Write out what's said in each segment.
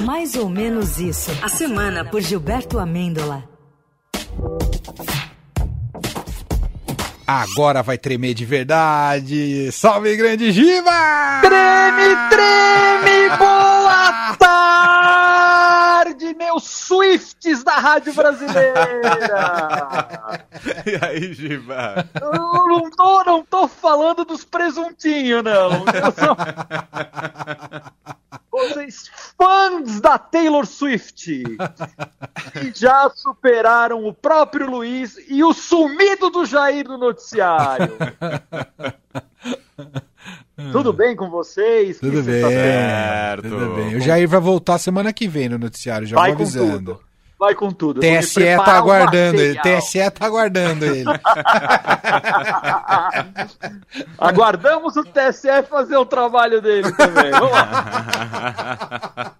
Mais ou menos isso. A semana por Gilberto Amêndola. Agora vai tremer de verdade. Salve, grande Giba! Treme, treme, boa tarde, meus Swifts da Rádio Brasileira! e aí, Giba? Eu não tô, não tô falando dos presuntinhos, não. Eu sou... Vocês fãs da Taylor Swift que já superaram o próprio Luiz e o sumido do Jair no noticiário. Tudo bem com vocês? Tudo Que bem, sexta-feira. tudo bem. O Jair vai voltar semana que vem no noticiário, já Vai vou com avisando. tudo. Vai com tudo. TSE tá um aguardando ele. TSE tá aguardando ele. Aguardamos o TSE fazer o trabalho dele também. Vamos lá.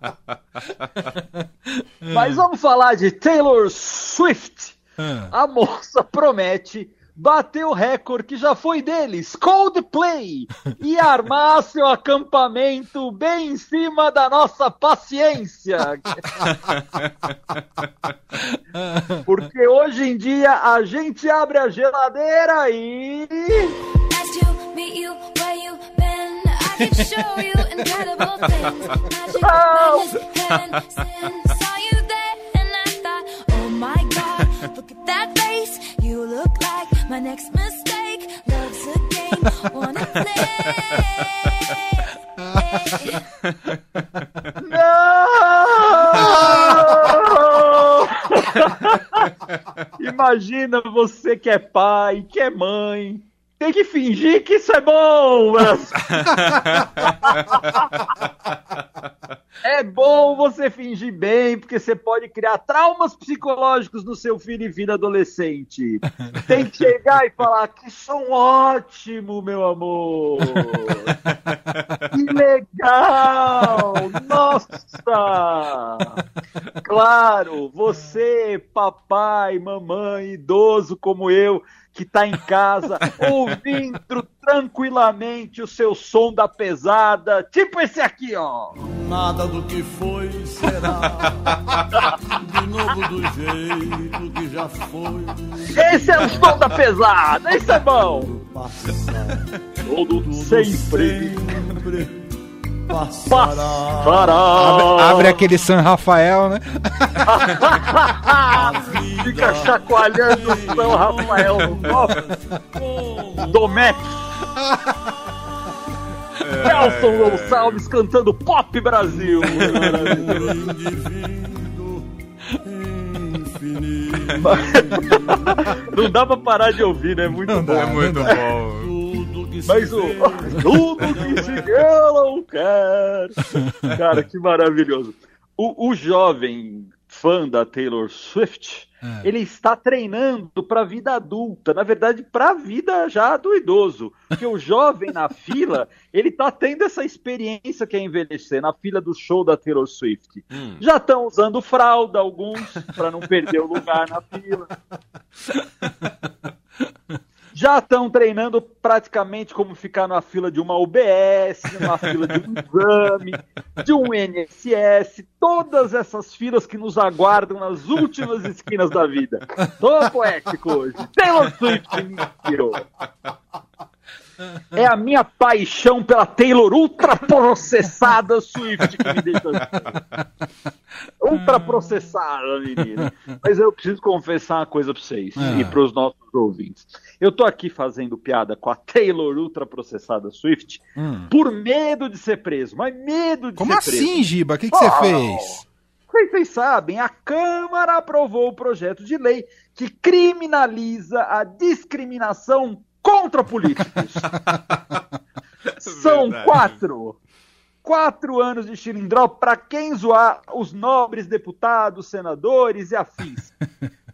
Mas vamos falar de Taylor Swift. Ah. A moça promete bater o recorde que já foi deles, Coldplay, e armar seu acampamento bem em cima da nossa paciência. Porque hoje em dia a gente abre a geladeira e. Nice Imagina você que é pai, que é mãe, tem que fingir que isso é bom. mas- É bom você fingir bem, porque você pode criar traumas psicológicos no seu filho e filha adolescente. Tem que chegar e falar que som ótimo, meu amor. Que legal! Nossa! Claro, você, papai, mamãe, idoso como eu, que tá em casa, ouvindo tranquilamente o seu som da pesada, tipo esse aqui, ó. Nada do que foi será de novo do jeito que já foi. Esse é o som da pesada, esse é bom! Todo tudo sempre sempre passará. passará. Abre, abre aquele San Rafael, né? Fica chacoalhando o São Rafael no copo. Domec. Nelson Gonçalves cantando Pop Brasil. Não dá pra parar de ouvir, né? Muito bom. É muito bom. Que se Mas o vê tudo que se quer não quer. Cara, que maravilhoso. O, o jovem fã da Taylor Swift, É. ele está treinando para a vida adulta, na verdade, para a vida já do idoso. Porque o jovem na fila, ele está tendo essa experiência que é envelhecer na fila do show da Taylor Swift. Já estão usando fralda alguns para não perder o lugar na fila. Já estão treinando praticamente como ficar na fila de uma UBS, numa fila de um exame, de um NSS, todas essas filas que nos aguardam nas últimas esquinas da vida. Tô poético hoje. Taylor Swift me inspirou. É a minha paixão pela Taylor ultraprocessada Swift que me deixa assim. Ultraprocessada, menina. Mas eu preciso confessar uma coisa pra vocês Ah. e pros nossos ouvintes. Eu tô aqui fazendo piada com a Taylor ultraprocessada Swift Hum. por medo de ser preso, mas medo de Como ser assim, preso. Giba? O que, que você Oh. fez? Vocês sabem, a Câmara aprovou o projeto de lei que criminaliza a discriminação contra políticos. São Verdade. quatro. Quatro anos de xilindró para quem zoar os nobres deputados, senadores e afins.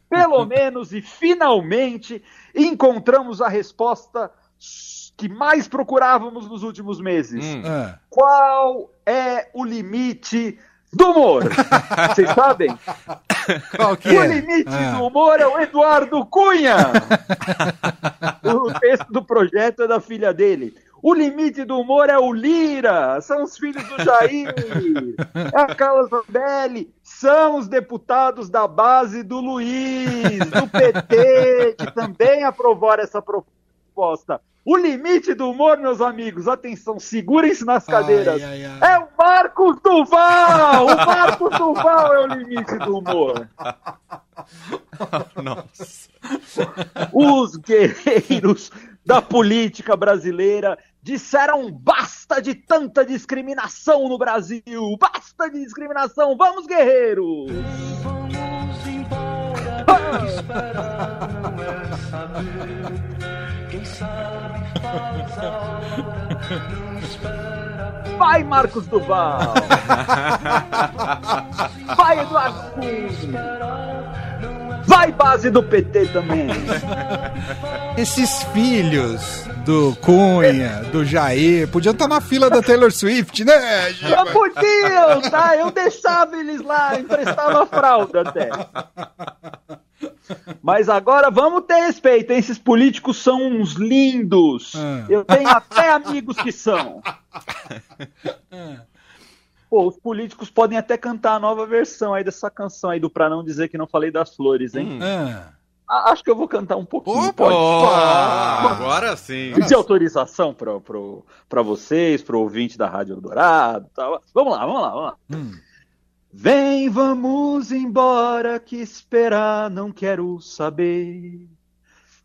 Pelo menos e finalmente encontramos a resposta que mais procurávamos nos últimos meses. Ah. Qual é o limite do humor? Vocês sabem? Qual que O é? limite Ah. do humor é o Eduardo Cunha. o texto do projeto é da filha dele. O limite do humor é o Lira, são os filhos do Jair, é a Carla Zambelli, são os deputados da base do Luiz, do PT, que também aprovaram essa proposta. O limite do humor, meus amigos, atenção, segurem-se nas cadeiras. Ai, ai, ai. É o Marcos Duval! O Marcos Duval é o limite do humor. Nossa. Os guerreiros da política brasileira disseram basta de tanta discriminação no Brasil! Basta de discriminação! Vamos, guerreiros! Vamos embora, esperar não é saber. Vai, Marcos Duval! Vai, Eduardo Cunha! Vai, base do PT também! Esses filhos do Cunha, do Jair, podiam estar na fila da Taylor Swift, né? Não podiam, tá? Eu deixava eles lá, emprestava a fralda até. Mas agora vamos ter respeito, hein? Esses políticos são uns lindos. Ah. Eu tenho até amigos que são. Pô, os políticos podem até cantar a nova versão aí dessa canção aí do Pra Não Dizer Que Não Falei das Flores, hein? Ah. A- Acho que eu vou cantar um pouquinho. Opa! pode? Opa! agora sim. Pedir autorização para vocês, pro ouvinte da Rádio Eldorado tal. Vamos lá, vamos lá, vamos lá. Hum. Vem, vamos embora, que esperar não quero saber.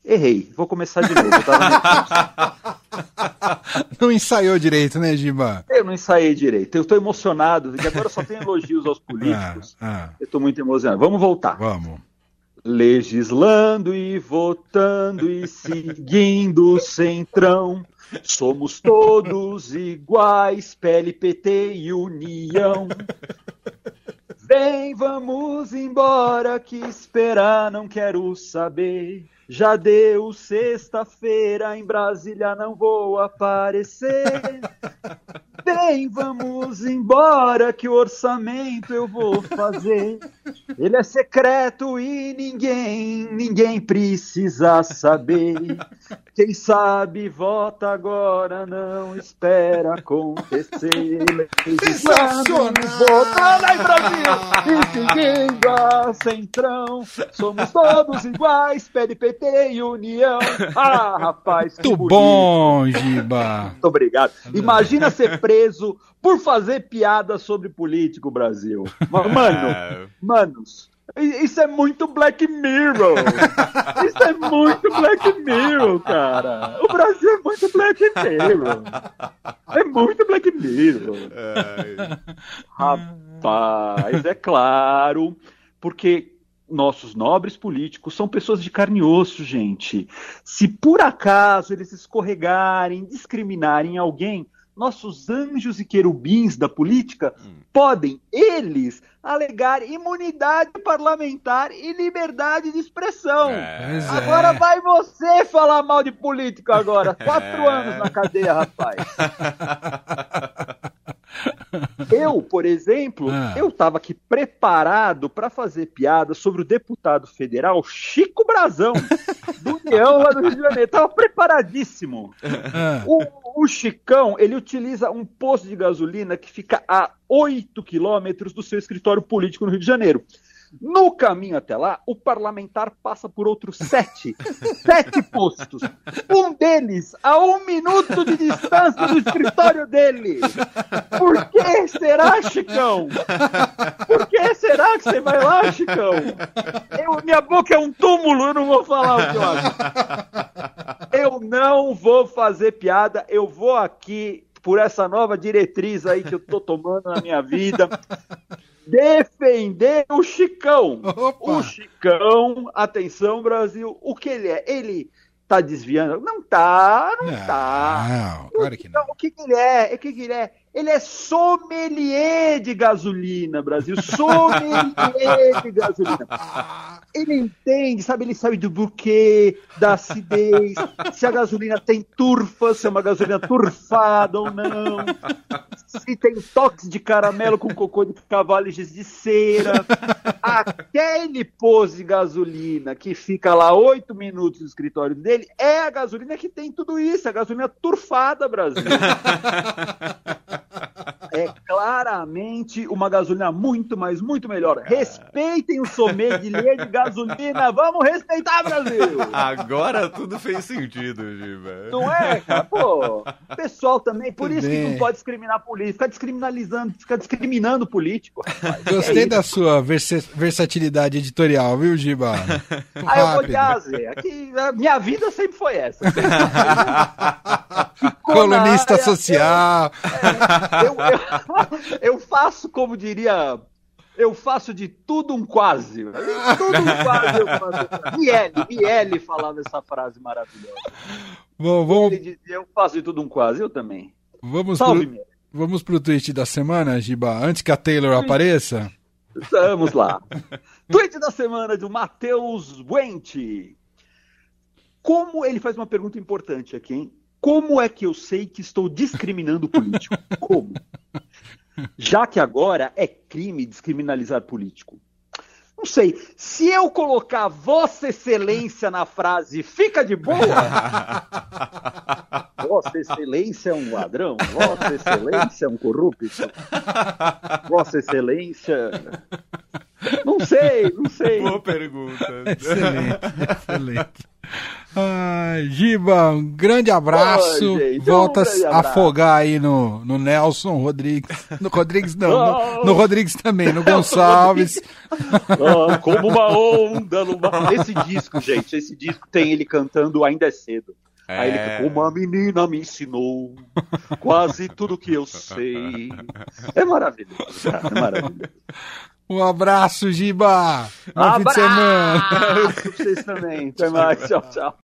Errei, vou começar de novo. Tá? Não ensaiou direito, né, Giba? Eu não ensaiei direito, eu estou emocionado, porque agora só tem elogios aos Ah, políticos. ah, Eu estou muito emocionado. Vamos voltar. vamos. Legislando e votando e seguindo o centrão. Somos todos iguais, PL, PT e União. Vem, vamos embora, que esperar não quero saber. Já deu sexta-feira, em Brasília não vou aparecer. Vem, vamos embora, que o orçamento eu vou fazer. Ele é secreto e ninguém, ninguém precisa saber. Quem sabe vota agora, não espera acontecer. Sensacional! Votando aí, Brasil! E seguindo a Centrão, somos todos iguais, PL, PT e União. Ah, rapaz, que Muito bonito. bom, Giba. Muito obrigado. Imagina ser preso por fazer piada sobre político, Brasil. Mano, manos, isso é muito Black Mirror. Isso é muito Black Mirror, cara. O Brasil é muito Black Mirror. É muito Black Mirror. é, Rapaz, é claro, porque nossos nobres políticos são pessoas de carne e osso, gente. Se por acaso eles escorregarem, discriminarem alguém, nossos anjos e querubins da política podem, eles, alegar imunidade parlamentar e liberdade de expressão. é. Pois é. Agora vai você falar mal de político agora. Quatro É. anos na cadeia, rapaz. Eu, por exemplo, Ah. eu estava aqui preparado para fazer piada sobre o deputado federal Chico Brazão, do União lá do Rio de Janeiro. Tava preparadíssimo. Ah, O, o Chicão, ele utiliza um posto de gasolina que fica a 8 quilômetros do seu escritório político no Rio de Janeiro. No caminho até lá, o parlamentar passa por outros sete, sete postos. Um deles a um minuto de distância do escritório dele. Por que será, Chicão? Por que será que você vai lá, Chicão? Eu- minha boca é um túmulo, eu não vou falar o que eu acho. Eu não vou fazer piada, eu vou aqui por essa nova diretriz aí que eu tô tomando na minha vida. Defender o Chicão. Opa! O Chicão, atenção, Brasil, o que ele é? Ele tá desviando? Não tá, não, tá. Não, claro que não. O que, que ele é? O que, que ele é? Ele é sommelier de gasolina, Brasil. Sommelier de gasolina. Ele entende, sabe? Ele sabe do buquê, da acidez, se a gasolina tem turfa, se é uma gasolina turfada ou não, se tem toques de caramelo com cocô de cavalo e de cera. Aquele pôs de gasolina que fica lá oito minutos no escritório dele é a gasolina que tem tudo isso, é a gasolina turfada, Brasil. É claramente uma gasolina muito, mas muito melhor. Respeitem o sommelier de gasolina. Vamos respeitar, Brasil! Agora tudo fez sentido, Giba. Não é, cara? Pô, pessoal também, por Muito isso que bem. não pode discriminar político, fica descriminalizando, fica discriminando político. rapaz. Gostei É da sua versa- versatilidade editorial, viu, Giba? isso. Ah, eu vou dizer, aqui, a minha vida sempre foi essa. Colunista social. Eu, eu, eu faço, como diria, eu faço de tudo um quase. Tudo um quase eu faço. Miele, Miele falava essa frase maravilhosa. Bom, vamos, Ele dizia, eu faço de tudo um quase, eu também. vamos, Salve, pro, Miele. vamos pro tweet da semana, Giba, antes que a Taylor apareça. Vamos lá. Tweet da semana do Matheus Wente. Como ele faz uma pergunta importante aqui, hein? Como é que eu sei que estou discriminando o político? Como? Já que agora é crime descriminalizar político. Não sei. Se eu colocar Vossa Excelência na frase, fica de boa? Vossa Excelência é um ladrão? Vossa Excelência é um corrupto? Vossa Excelência. Não sei, não sei. Boa pergunta. Excelente, excelente. Ai, Giba, um grande abraço. Oi, gente, um Volta grande a abraço. afogar aí no, no Nelson Rodrigues. No Rodrigues não, no, Oh. no Rodrigues também, no Gonçalves. Ah, como uma onda no mar. Esse disco, gente, esse disco tem ele cantando Ainda é Cedo. Aí ele É. uma menina me ensinou quase tudo que eu sei. É maravilhoso, cara, é maravilhoso. Um abraço, Giba. Bom fim de semana. Abraço pra vocês também. Até mais, tchau, tchau.